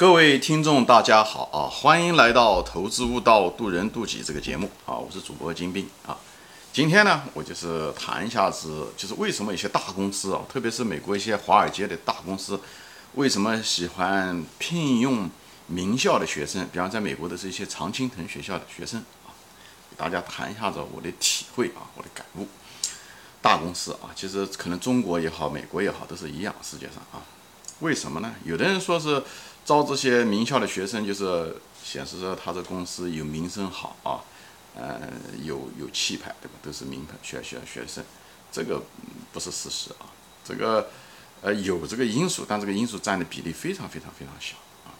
各位听众，大家好啊！欢迎来到《投资悟道，渡人渡己》这个节目啊！我是主播金兵啊。今天呢，我就是谈一下子，就是为什么一些大公司啊，特别是美国一些华尔街的大公司，为什么喜欢聘用名校的学生？比方在美国的这些常青藤学校的学生啊，给大家谈一下子我的体会啊，我的感悟。大公司啊，其实可能中国也好，美国也好，都是一样。世界上啊，为什么呢？有的人说是。招这些名校的学生，就是显示着他这公司有名声好啊，呃，有有气派，对吧？都是名牌学校学生，这个不是事实啊。这个呃有这个因素，但这个因素占的比例非常非常非常小啊。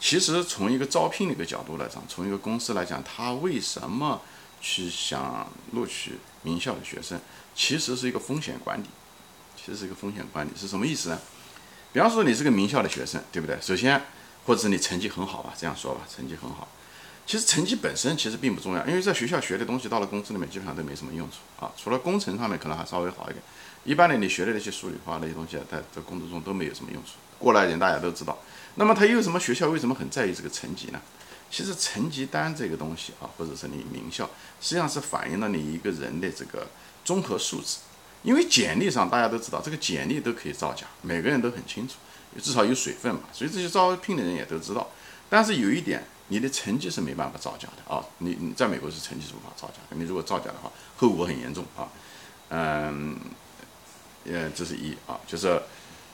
其实从一个招聘的一个角度来讲，从一个公司来讲，他为什么去想录取名校的学生，其实是一个风险管理，其实是一个风险管理，是什么意思呢？比方说你是个名校的学生，对不对？首先，或者是你成绩很好吧，这样说吧，成绩很好。其实成绩本身其实并不重要，因为在学校学的东西到了公司里面基本上都没什么用处啊。除了工程上面可能还稍微好一点，一般的你学的那些数理化那些东西，在在工作中都没有什么用处。过来人大家都知道。那么他又什么学校为什么很在意这个成绩呢？其实成绩单这个东西啊，或者是你名校，实际上是反映了你一个人的这个综合素质。因为简历上大家都知道，这个简历都可以造假，每个人都很清楚，至少有水分嘛，所以这些招聘的人也都知道。但是有一点，你的成绩是没办法造假的啊，你你在美国是成绩是无法造假的，你如果造假的话，后果很严重啊。嗯，呃，这是一啊，就是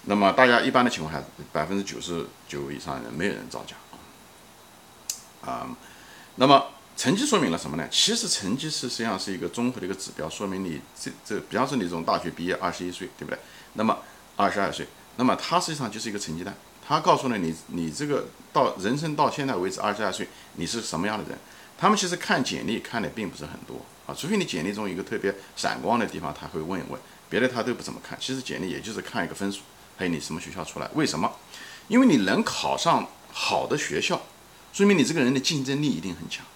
那么大家一般的情况下，百分之九十九以上的人没有人造假啊。啊，那么。成绩说明了什么呢？其实成绩是实际上是一个综合的一个指标，说明你这这，比方说你这种大学毕业二十一岁，对不对？那么二十二岁，那么它实际上就是一个成绩单，它告诉了你你这个到人生到现在为止二十二岁你是什么样的人。他们其实看简历看的并不是很多啊，除非你简历中一个特别闪光的地方，他会问一问，别的他都不怎么看。其实简历也就是看一个分数，还有你什么学校出来。为什么？因为你能考上好的学校，说明你这个人的竞争力一定很强。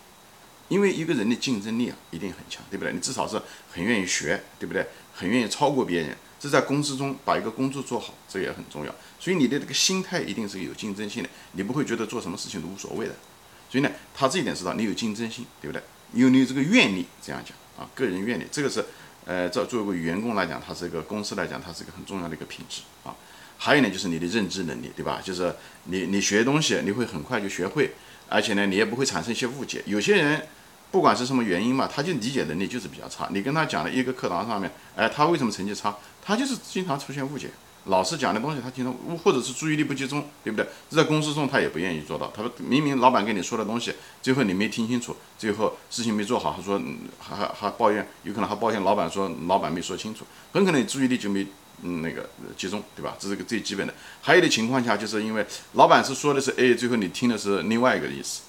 因为一个人的竞争力啊，一定很强，对不对？你至少是很愿意学，对不对？很愿意超过别人，这在公司中把一个工作做好，这也很重要。所以你的这个心态一定是有竞争性的，你不会觉得做什么事情都无所谓的。所以呢，他这一点知道你有竞争性，对不对？有你这个愿力，这样讲啊，个人愿力，这个是呃，这作为一个员工来讲，它是一个公司来讲，它是一个很重要的一个品质啊。还有呢，就是你的认知能力，对吧？就是你你学东西，你会很快就学会，而且呢，你也不会产生一些误解。有些人。不管是什么原因嘛，他就理解能力就是比较差。你跟他讲了一个课堂上面，哎，他为什么成绩差？他就是经常出现误解。老师讲的东西他经常误，或者是注意力不集中，对不对？在公司中他也不愿意做到。他说明明老板跟你说的东西，最后你没听清楚，最后事情没做好，他说还还还抱怨，有可能还抱怨老板说老板没说清楚，很可能注意力就没嗯那个集中，对吧？这是个最基本的。还有的情况下，就是因为老板是说的是 A，最后你听的是另外一个意思。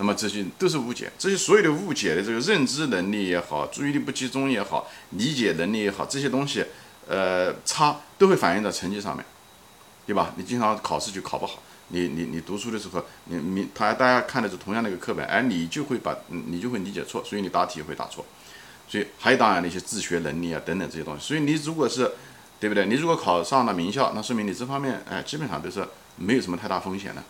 那么这些都是误解，这些所有的误解的这个认知能力也好，注意力不集中也好，理解能力也好，这些东西，呃，差都会反映在成绩上面，对吧？你经常考试就考不好，你你你读书的时候，你你他大家看的是同样的一个课本，而你就会把你就会理解错，所以你答题会答错，所以还有当然那些自学能力啊等等这些东西，所以你如果是，对不对？你如果考上了名校，那说明你这方面哎基本上都是没有什么太大风险的。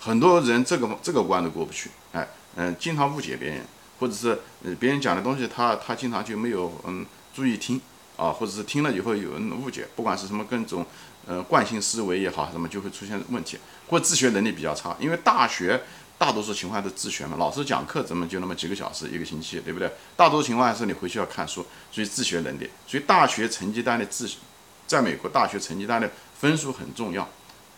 很多人这个这个关都过不去，哎，嗯，经常误解别人，或者是呃别人讲的东西，他他经常就没有嗯注意听啊，或者是听了以后有误解，不管是什么各种呃惯性思维也好，什么就会出现问题，或自学能力比较差，因为大学大多数情况都自学嘛，老师讲课怎么就那么几个小时一个星期，对不对？大多数情况下是你回去要看书，所以自学能力，所以大学成绩单的自，在美国大学成绩单的分数很重要，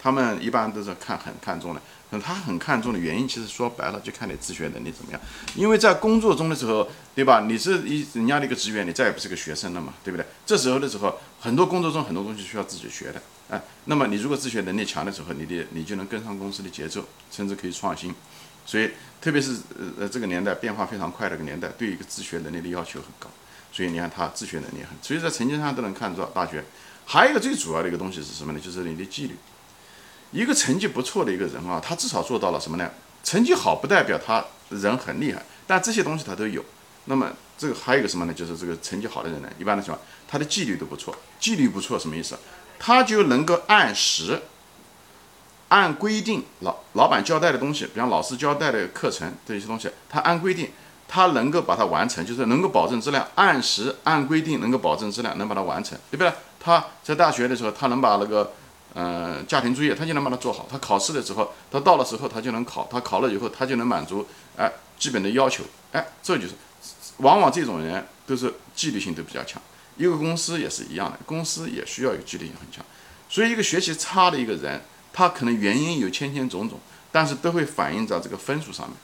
他们一般都是看很看重的。那他很看重的原因，其实说白了就看你自学能力怎么样。因为在工作中的时候，对吧？你是一人家的一个职员，你再也不是个学生了嘛，对不对？这时候的时候，很多工作中很多东西需要自己学的，哎，那么你如果自学能力强的时候，你的你就能跟上公司的节奏，甚至可以创新。所以，特别是呃这个年代变化非常快的一个年代，对一个自学能力的要求很高。所以你看他自学能力很，所以在成绩上都能看出大学。还有一个最主要的一个东西是什么呢？就是你的纪律。一个成绩不错的一个人啊，他至少做到了什么呢？成绩好不代表他人很厉害，但这些东西他都有。那么这个还有一个什么呢？就是这个成绩好的人呢，一般的情况，他的纪律都不错。纪律不错什么意思？他就能够按时、按规定老老板交代的东西，比方老师交代的课程这些东西，他按规定，他能够把它完成，就是能够保证质量，按时按规定能够保证质量，能把它完成，对不对？他在大学的时候，他能把那个。嗯，家庭作业他就能把它做好。他考试的时候，他到了时候他就能考。他考了以后，他就能满足哎基本的要求。哎，这就是，往往这种人都是纪律性都比较强。一个公司也是一样的，公司也需要有纪律性很强。所以一个学习差的一个人，他可能原因有千千种种，但是都会反映在这个分数上面。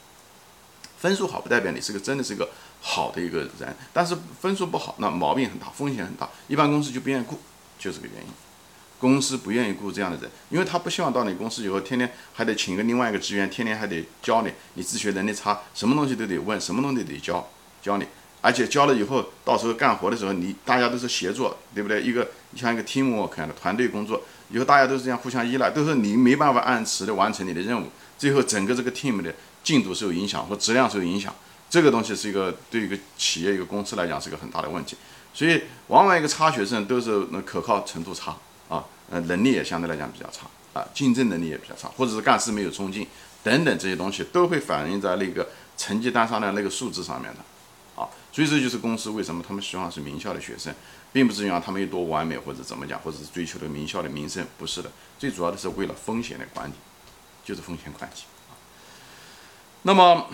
分数好不代表你是个真的是个好的一个人，但是分数不好，那毛病很大，风险很大。一般公司就不愿意雇，就这个原因。公司不愿意雇这样的人，因为他不希望到你公司以后，天天还得请一个另外一个职员，天天还得教你，你自学能力差，什么东西都得问，什么东西都得教教你，而且教了以后，到时候干活的时候，你大家都是协作，对不对？一个像一个 teamwork 的团队工作，以后大家都是这样互相依赖，都是你没办法按时的完成你的任务，最后整个这个 team 的进度受影响或质量受影响，这个东西是一个对一个企业一个公司来讲是一个很大的问题，所以往往一个差学生都是那可靠程度差。呃，能力也相对来讲比较差啊，竞争能力也比较差，或者是干事没有冲劲等等这些东西都会反映在那个成绩单上的那个数字上面的，啊，所以这就是公司为什么他们希望是名校的学生，并不是因为他们有多完美或者怎么讲，或者是追求的名校的名声，不是的，最主要的是为了风险的管理，就是风险管理啊。那么。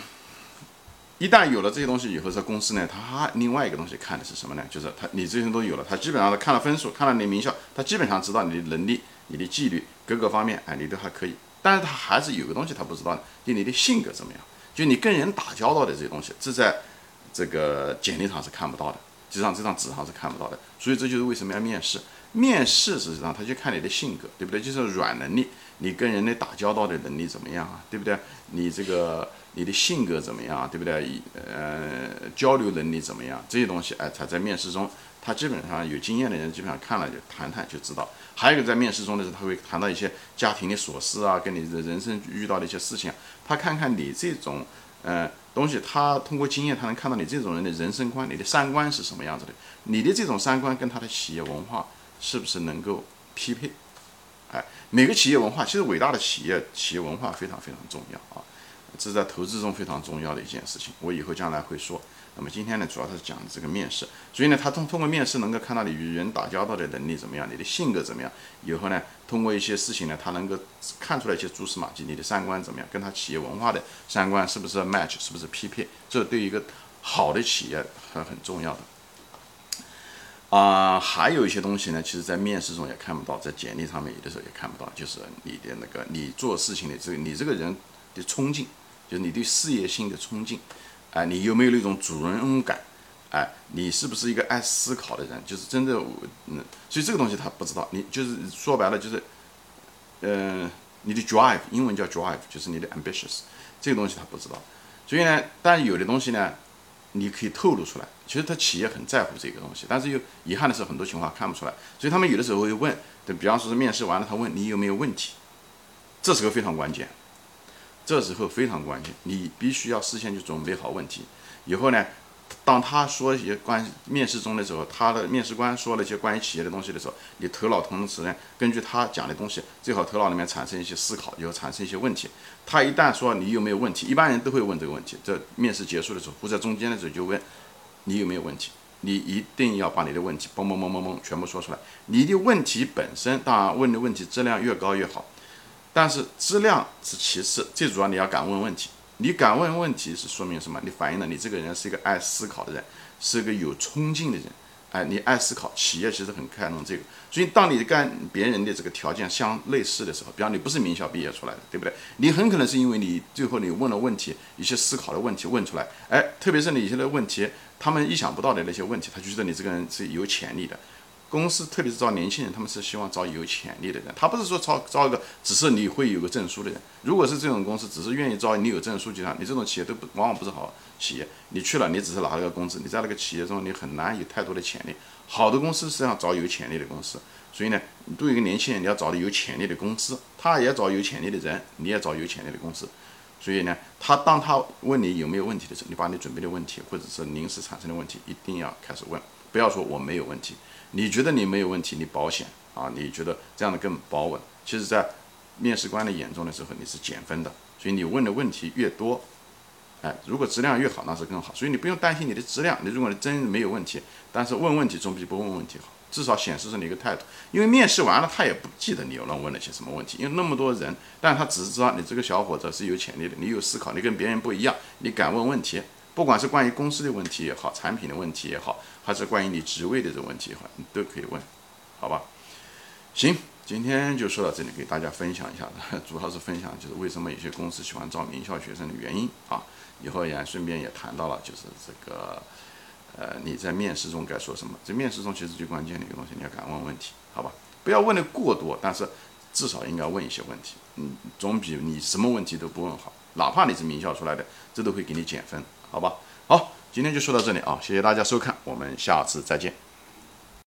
一旦有了这些东西以后，这公司呢，他另外一个东西看的是什么呢？就是他你这些都有了，他基本上看了分数，看了你名校，他基本上知道你的能力、你的纪律各个方面，哎，你都还可以。但是他还是有个东西他不知道的，就你的性格怎么样，就你跟人打交道的这些东西，这在这个简历上是看不到的，实际上这张纸上是看不到的。所以这就是为什么要面试。面试实际上他就看你的性格，对不对？就是软能力，你跟人的打交道的能力怎么样啊？对不对？你这个。你的性格怎么样，对不对？呃，交流能力怎么样？这些东西，哎，他在面试中，他基本上有经验的人，基本上看了就谈谈就知道。还有一个在面试中的时候，他会谈到一些家庭的琐事啊，跟你的人生遇到的一些事情，他看看你这种，呃，东西，他通过经验，他能看到你这种人的人生观，你的三观是什么样子的，你的这种三观跟他的企业文化是不是能够匹配？哎，每个企业文化，其实伟大的企业企业文化非常非常重要。这是在投资中非常重要的一件事情，我以后将来会说。那么今天呢，主要是讲这个面试，所以呢，他通通过面试能够看到你与人打交道的能力怎么样，你的性格怎么样。以后呢，通过一些事情呢，他能够看出来一些蛛丝马迹，你的三观怎么样，跟他企业文化的三观是不是 match，是不是匹配？这对于一个好的企业很很重要的。啊，还有一些东西呢，其实在面试中也看不到，在简历上面有的时候也看不到，就是你的那个你做事情的这个你这个人的冲劲。你对事业心的冲劲，哎，你有没有那种主人翁感？哎，你是不是一个爱思考的人？就是真的，嗯，所以这个东西他不知道。你就是说白了，就是，呃，你的 drive，英文叫 drive，就是你的 ambitious，这个东西他不知道。所以呢，但有的东西呢，你可以透露出来。其实他企业很在乎这个东西，但是又遗憾的是，很多情况看不出来。所以他们有的时候会问，对，比方说是面试完了，他问你有没有问题，这是个非常关键。这时候非常关键，你必须要事先就准备好问题。以后呢，当他说一些关面试中的时候，他的面试官说了一些关于企业的东西的时候，你头脑同时呢，根据他讲的东西，最好头脑里面产生一些思考，以后产生一些问题。他一旦说你有没有问题，一般人都会问这个问题。这面试结束的时候，或者中间的时候就问你有没有问题。你一定要把你的问题嘣嘣嘣嘣嘣全部说出来。你的问题本身，当然问的问题质量越高越好。但是质量是其次，最主要你要敢问问题。你敢问问题是说明什么？你反映了你这个人是一个爱思考的人，是一个有冲劲的人。哎，你爱思考，企业其实很看重这个。所以当你跟别人的这个条件相类似的时候，比方你不是名校毕业出来的，对不对？你很可能是因为你最后你问了问题，一些思考的问题问出来，哎，特别是你一些问题，他们意想不到的那些问题，他就觉得你这个人是有潜力的。公司特别是招年轻人，他们是希望招有潜力的人，他不是说招招一个只是你会有个证书的人。如果是这种公司，只是愿意招你有证书就行，你这种企业都不往往不是好企业。你去了，你只是拿了个工资，你在那个企业中你很难有太多的潜力。好的公司实际上找有潜力的公司，所以呢，对于一个年轻人你要找的有潜力的公司，他也找有潜力的人，你也找有潜力的公司。所以呢，他当他问你有没有问题的时候，你把你准备的问题或者是临时产生的问题一定要开始问，不要说我没有问题。你觉得你没有问题，你保险啊？你觉得这样的更保稳？其实，在面试官的眼中的时候，你是减分的。所以你问的问题越多，哎，如果质量越好，那是更好。所以你不用担心你的质量，你如果你真没有问题，但是问问题总比不问问题好，至少显示出你一个态度。因为面试完了，他也不记得你有人问了些什么问题，因为那么多人，但他只是知道你这个小伙子是有潜力的，你有思考，你跟别人不一样，你敢问问题。不管是关于公司的问题也好，产品的问题也好，还是关于你职位的这个问题也好，你都可以问，好吧？行，今天就说到这里，给大家分享一下，主要是分享就是为什么有些公司喜欢招名校学生的原因啊。以后也顺便也谈到了，就是这个，呃，你在面试中该说什么？这面试中其实最关键的一个东西，你要敢问问题，好吧？不要问的过多，但是至少应该问一些问题，嗯，总比你什么问题都不问好。哪怕你是名校出来的，这都会给你减分。好吧，好，今天就说到这里啊，谢谢大家收看，我们下次再见。